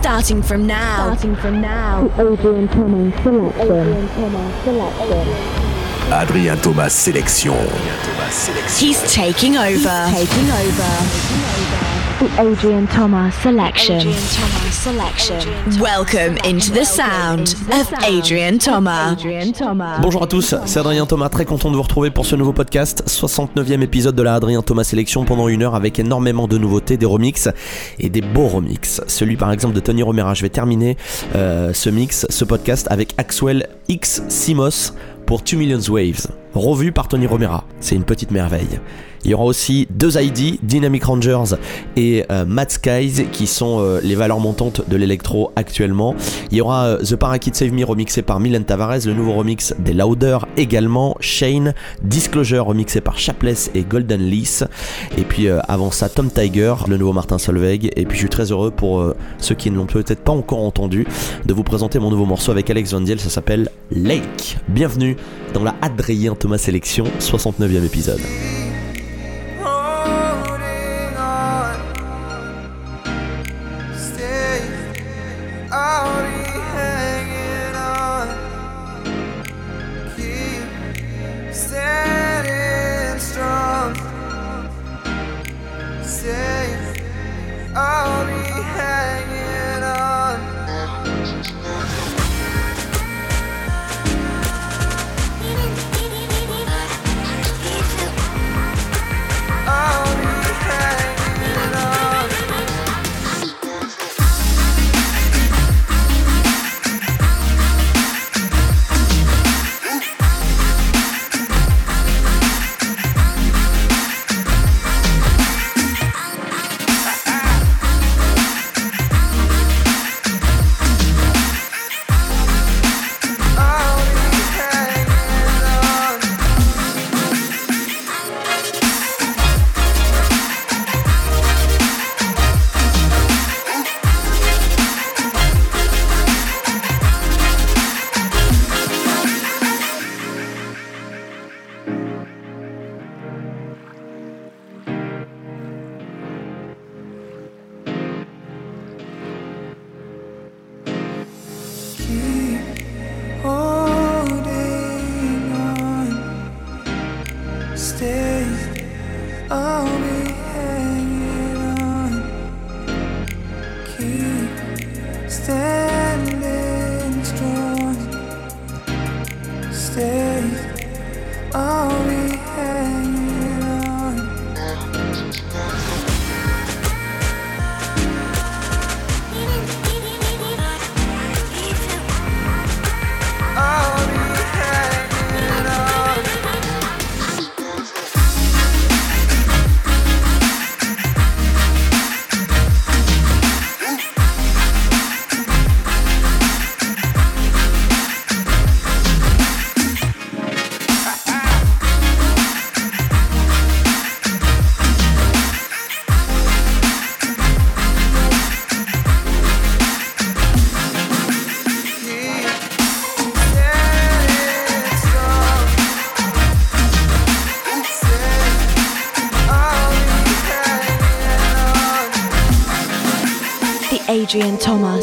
Starting from now. Starting from now. Adrien Thomas selection. Adrien Thomas selection. Adrien Thomas sélection. He's taking over. He's taking over. The Adrian Thomas selection. Adrian Thomas selection. Welcome into the sound of Adrian Thomas. Bonjour à tous, c'est Adrien Thomas, très content de vous retrouver pour ce nouveau podcast, 69e épisode de la Adrien Thomas Sélection pendant une heure avec énormément de nouveautés, des remixes et des beaux remixes. Celui par exemple de Tony Romera, je vais terminer euh, ce mix, ce podcast avec Axwell X Simos pour 2 Millions Waves, revu par Tony Romera. C'est une petite merveille. Il y aura aussi deux ID, Dynamic Rangers et euh, Mad Skies, qui sont euh, les valeurs montantes de l'électro actuellement. Il y aura euh, The Parakit Save Me remixé par Milan Tavares, le nouveau remix des Louder également, Shane, Disclosure remixé par Chapless et Golden Lease. Et puis euh, avant ça, Tom Tiger, le nouveau Martin Solveig. Et puis je suis très heureux pour ceux qui ne l'ont peut-être pas encore entendu de vous présenter mon nouveau morceau avec Alex Van Diel, ça s'appelle Lake. Bienvenue dans la Adrien Thomas Sélection, 69e épisode.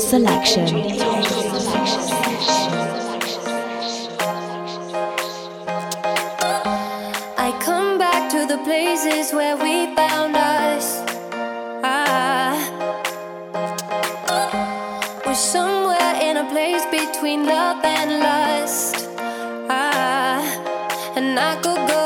Selection. I come back to the places where we found us. Ah, we're somewhere in a place between love and lust. Ah, and I could go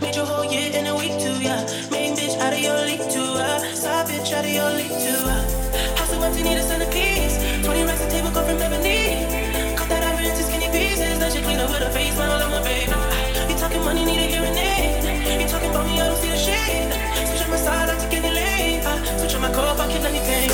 Made your whole year in a week too, yeah. Main bitch out of your league too, uh. Side bitch out of your league too, uh. House of you need a centerpiece. 20 racks a table, come from ebony. Cut that ivory into skinny pieces. Now you clean up with a face, man, I love my baby. You talking money, need a hearing aid. You talking about me, I don't see a shade. Switch on my side, I take any lane. Uh. Switch on my cup, I kill anything.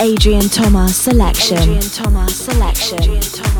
Adrien Thomas selection. Adrien Thomas selection. Adrien Thomas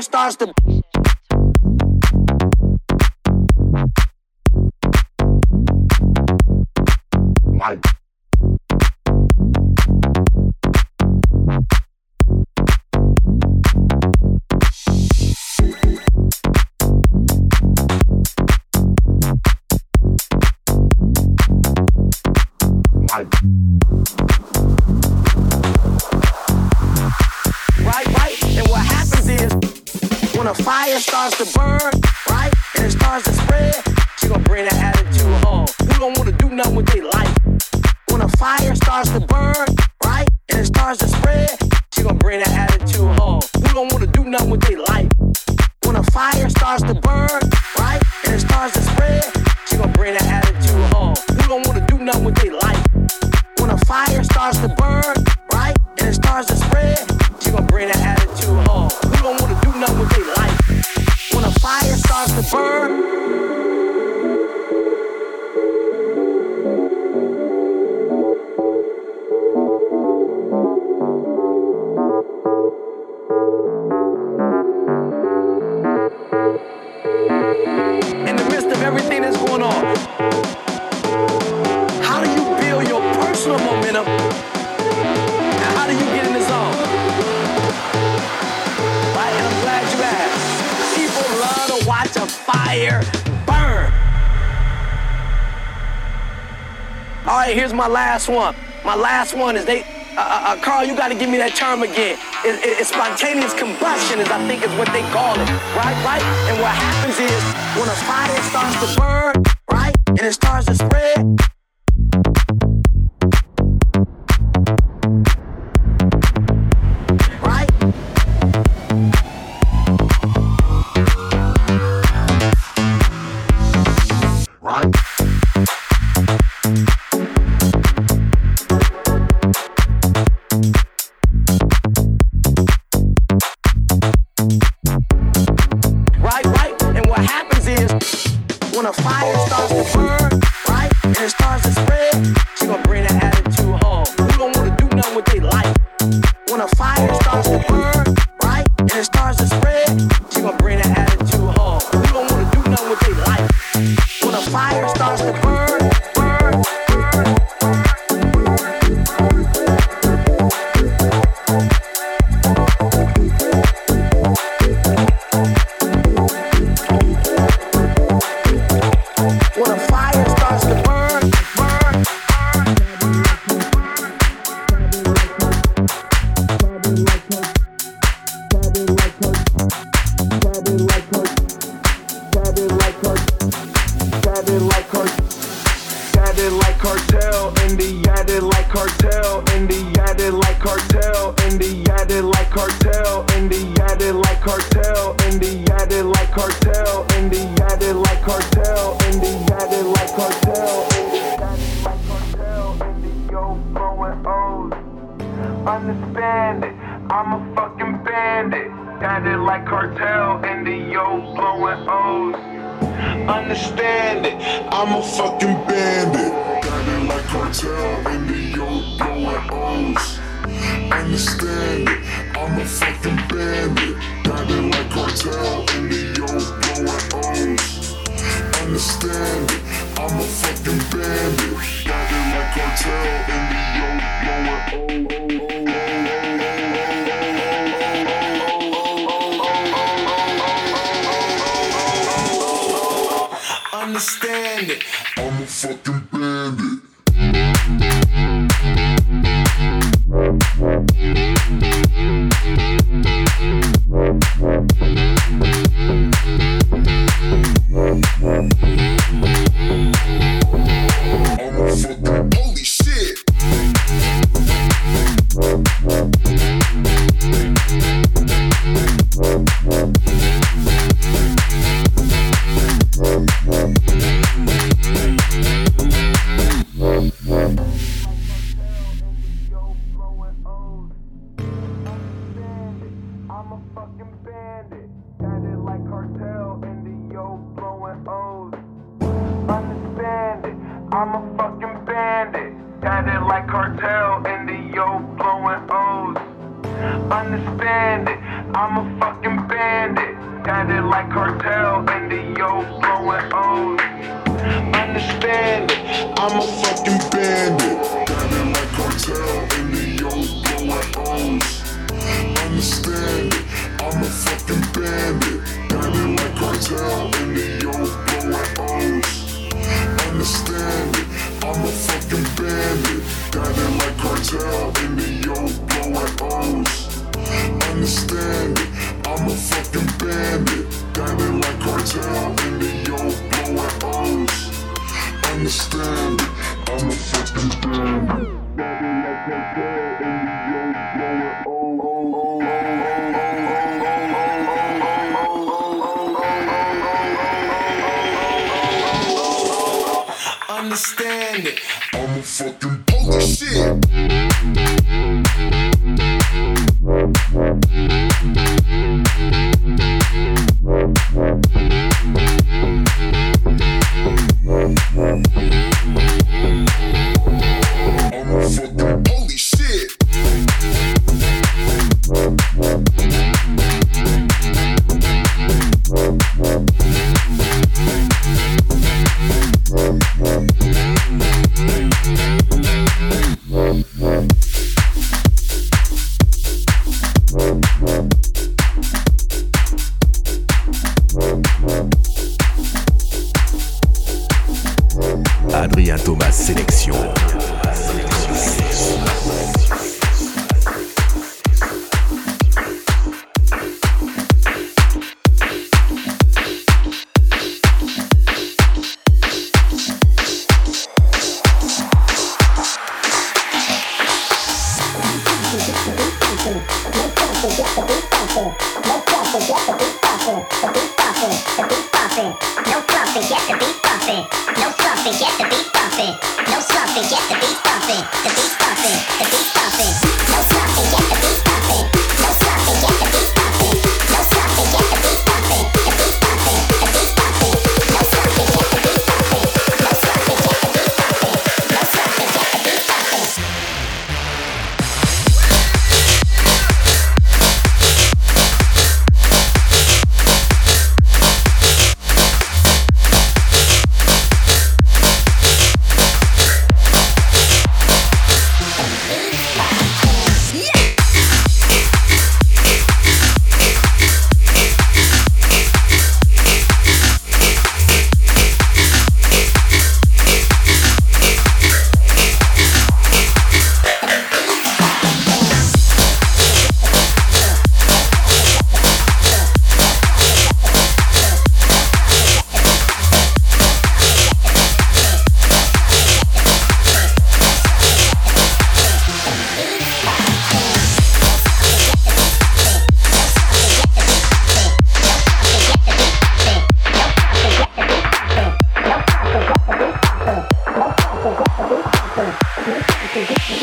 air starts to. One. One. the fire starts to burn, right? And it starts to spread, she gonna bring that attitude home. Who don't wanna do nothing with their life? When a fire starts to burn, right? And it starts to spread, she gonna bring that attitude home. Who don't wanna do nothing with their life? When a fire starts to burn, my last one. My last one is they. Uh, uh, uh Carl, you gotta give me that term again. It, it, it's spontaneous combustion, is I think is what they call it, right? Right? And what happens is when a fire starts to burn, right, and it starts to spread,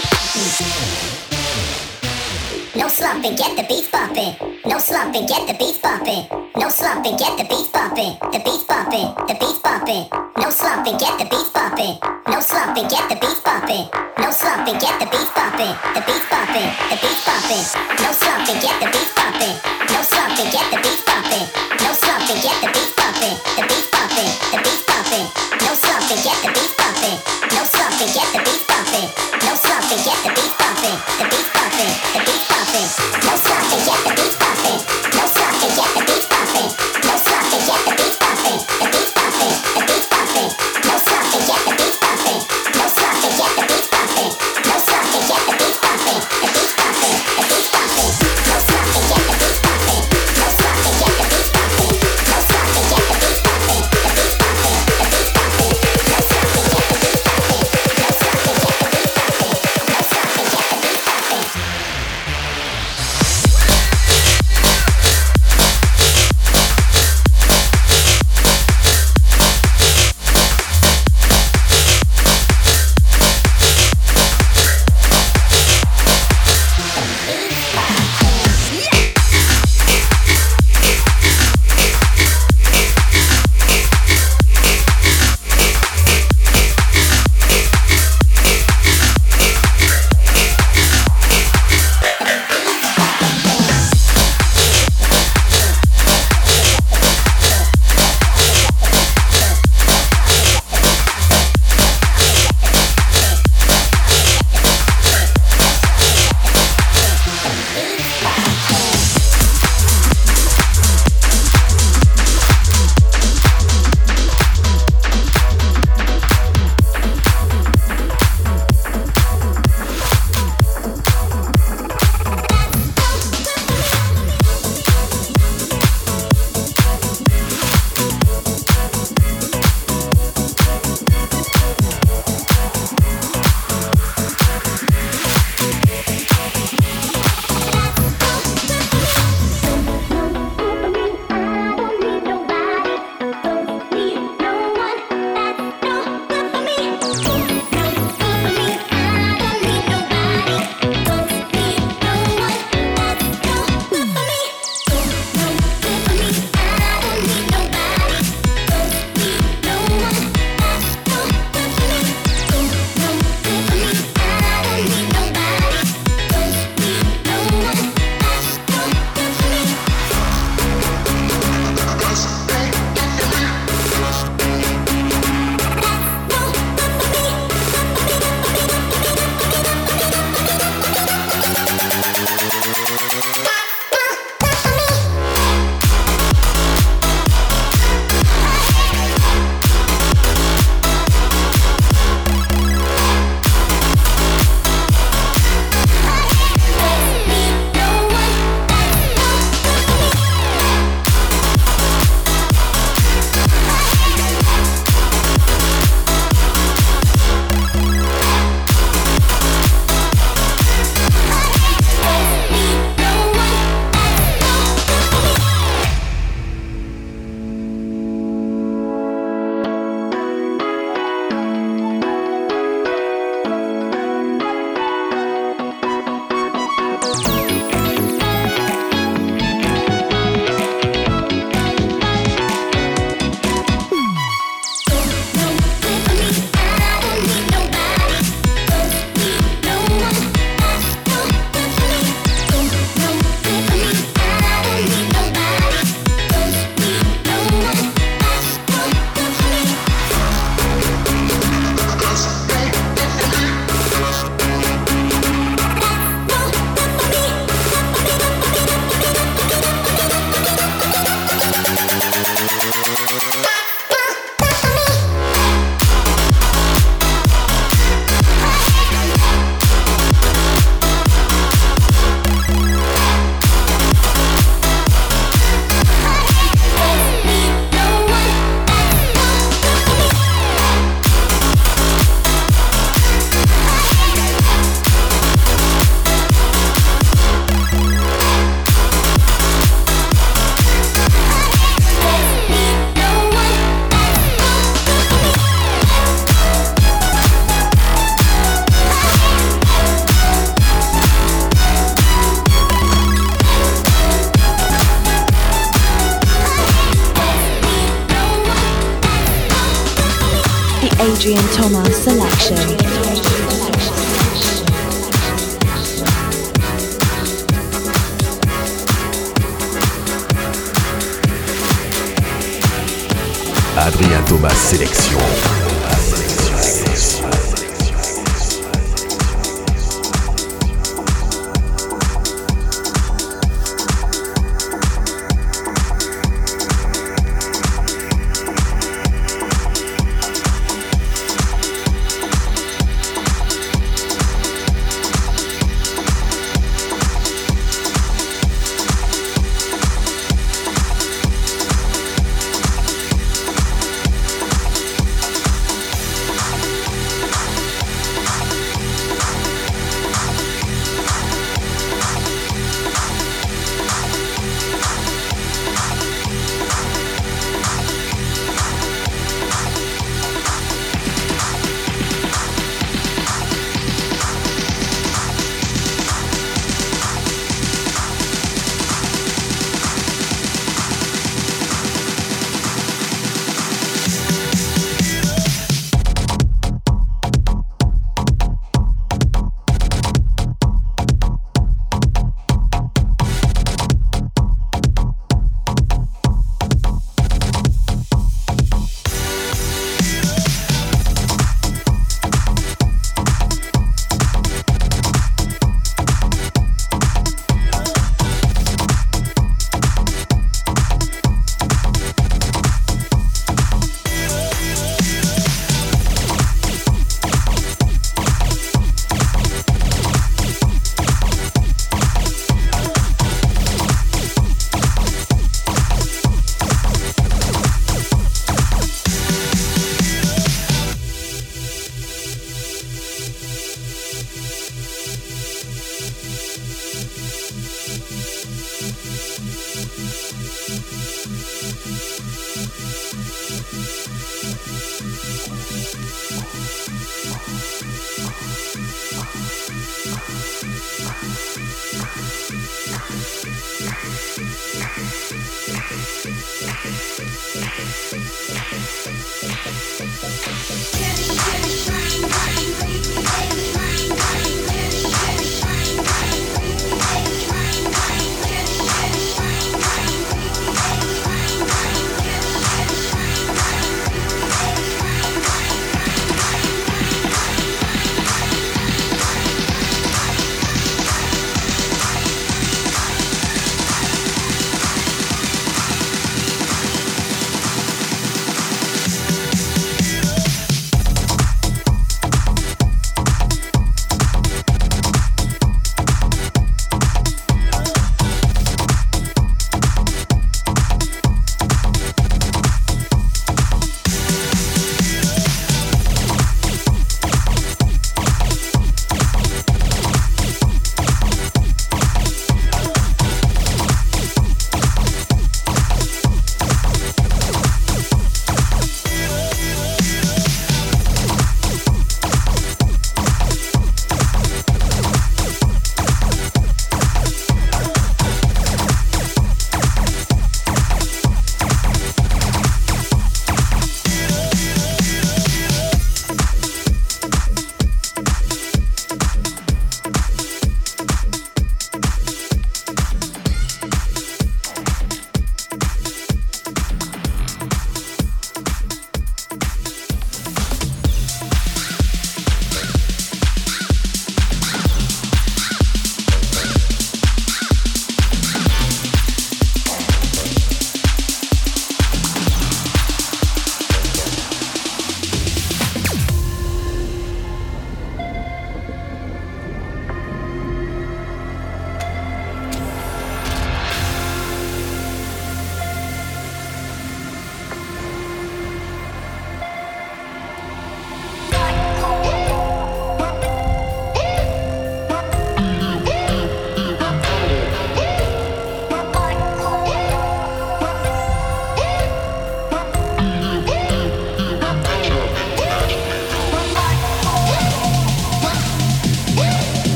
Thank you. No slumping, get the beats bumping. No slumping, get the beats bumping. No slumping, get the beats bumping. The beats bumping, the beats bumping. No slumping, get the beats bumping. No slumping, get the beats bumping. No slumping, get the beats bumping. The beats bumping, the beats bumping. No slumping, get the beats bumping. No slumping, get the beats bumping. No slumping, get the beats bumping. The beats bumping, the beats bumping. No slumping, get the beats bumping. No slumping, get the beats bumping. No slumping, get the beats bumping. The beats bumping, the beats bumping. Yeah.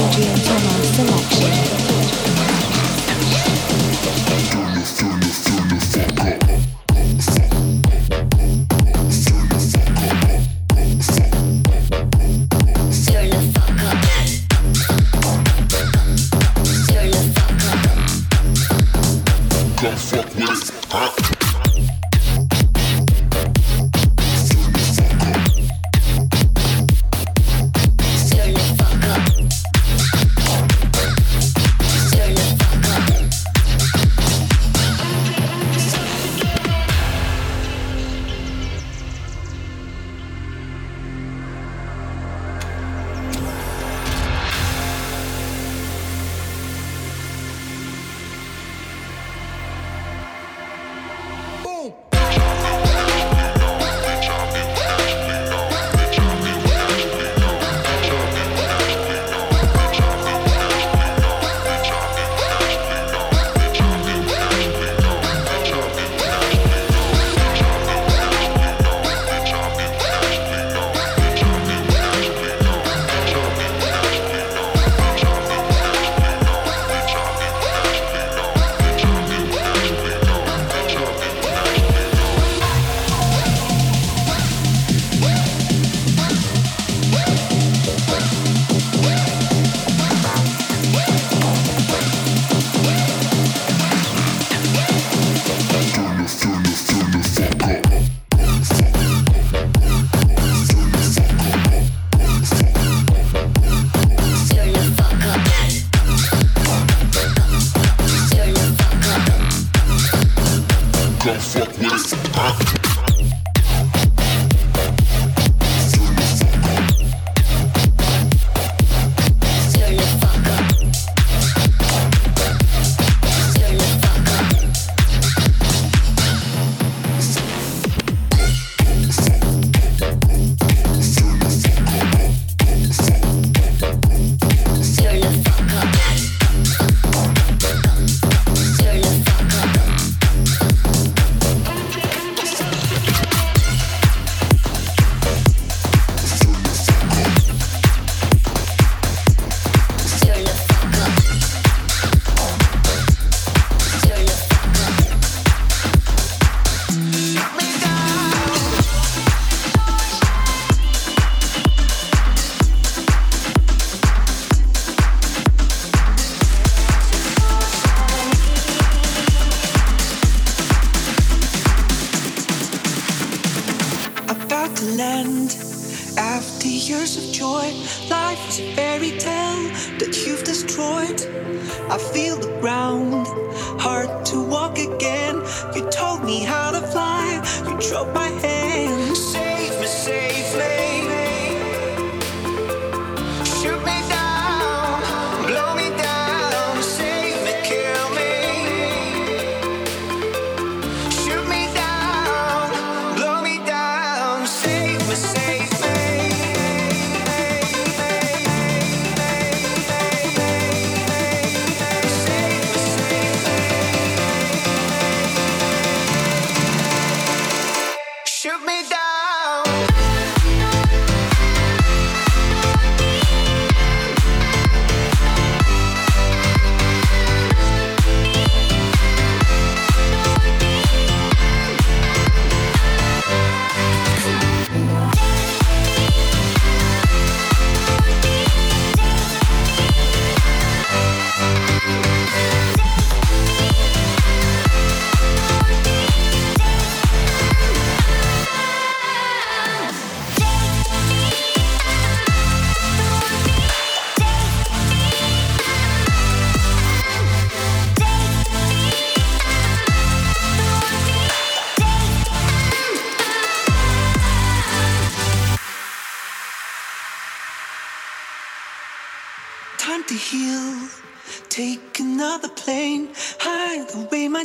DJ and Thomas.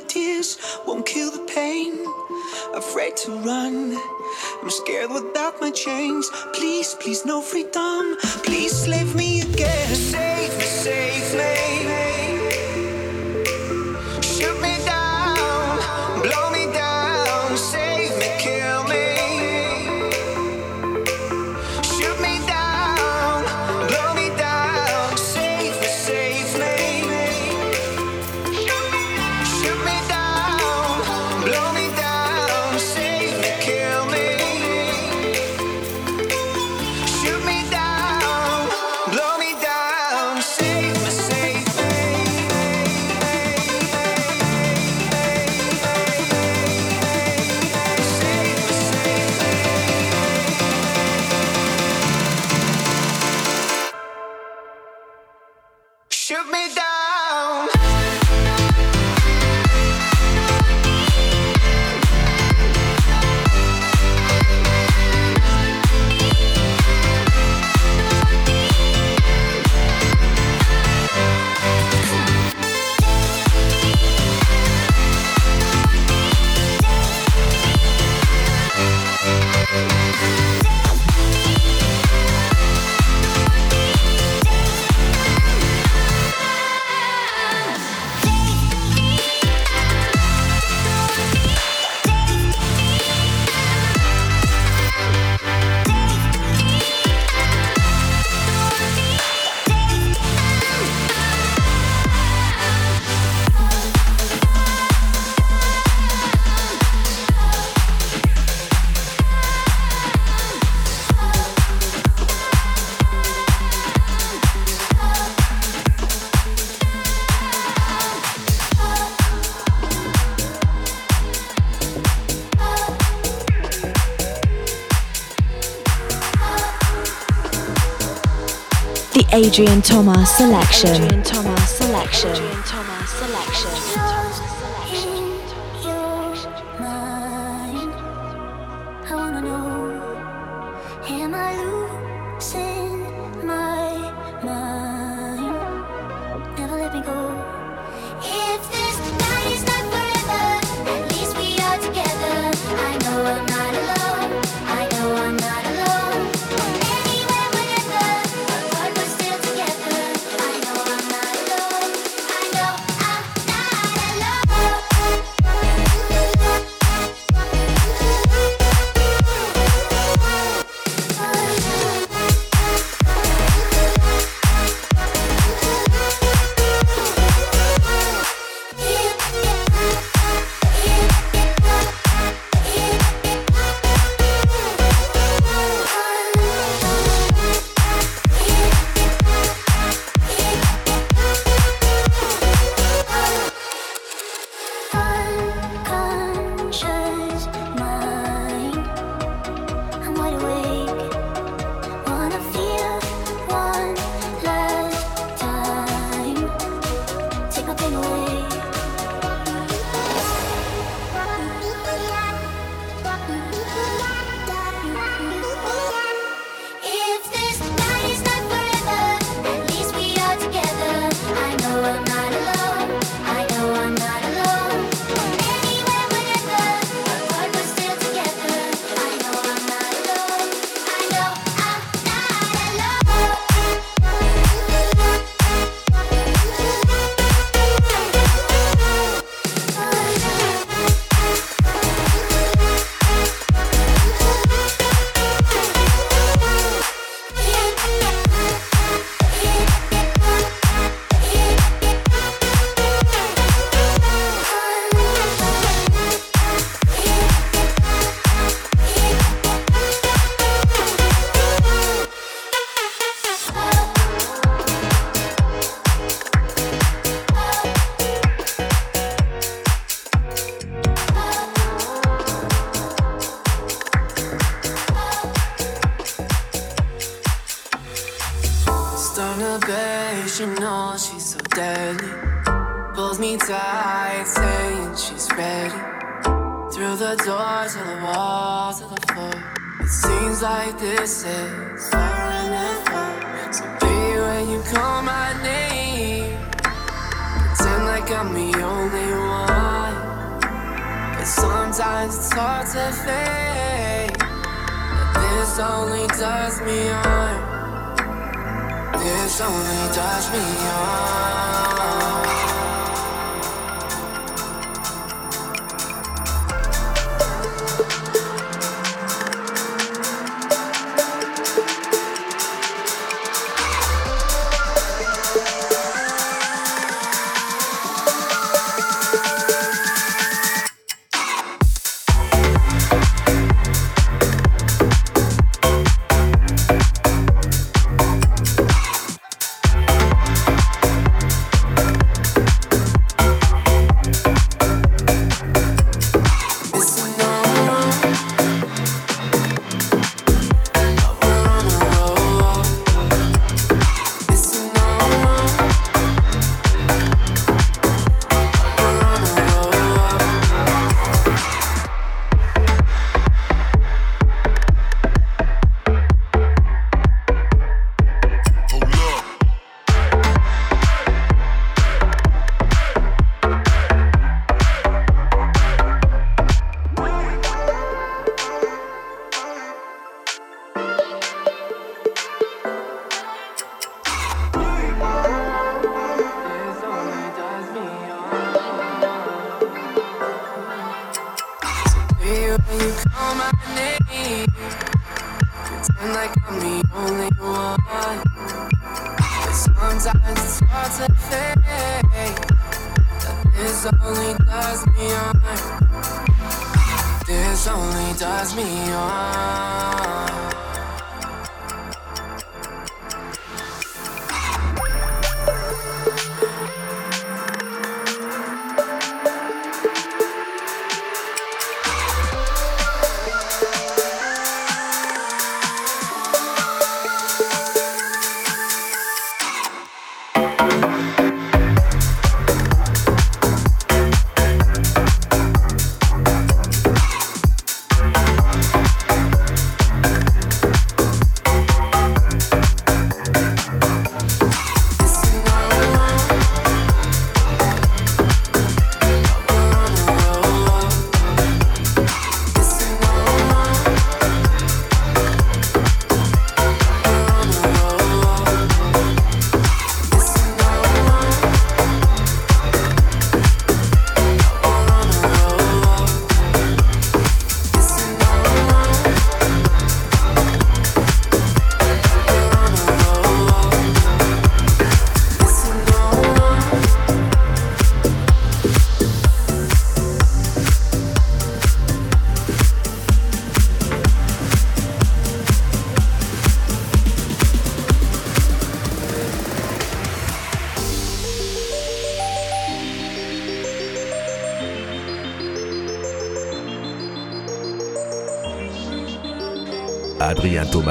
tears won't kill the pain. Afraid to run, I'm scared without my chains. Please, please, no freedom. Please, slave me again. Save me, save me. Adrien Thomas selection. Adrien Thomas selection.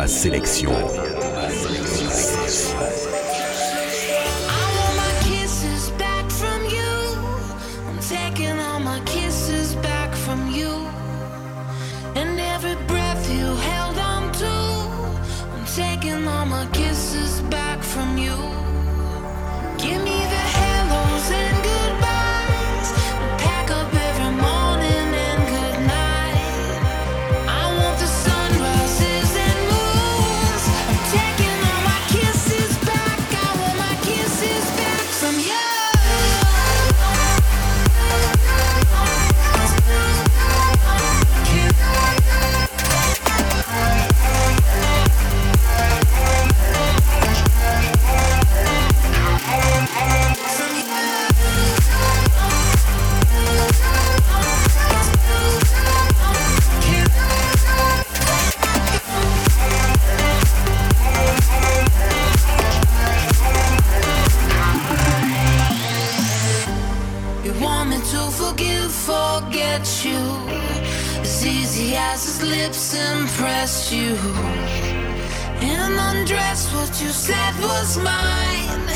Sélection. as easy as his lips impressed you. In an undress, what you said was mine.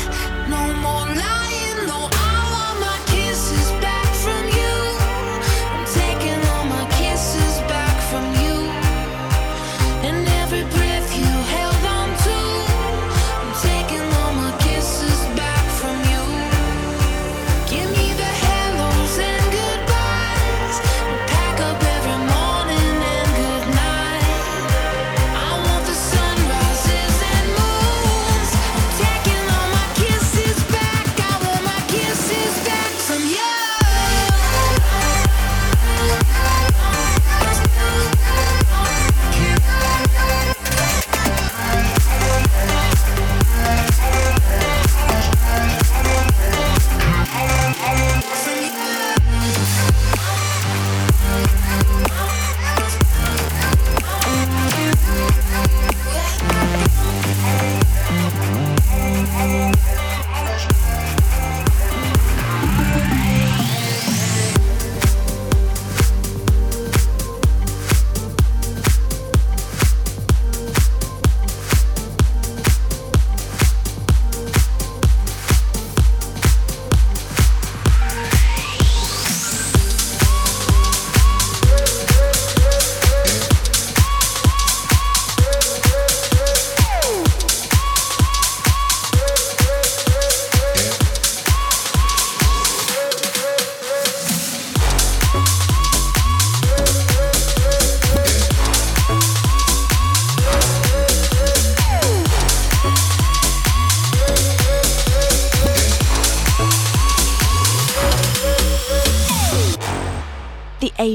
No more lies.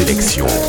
Sélection.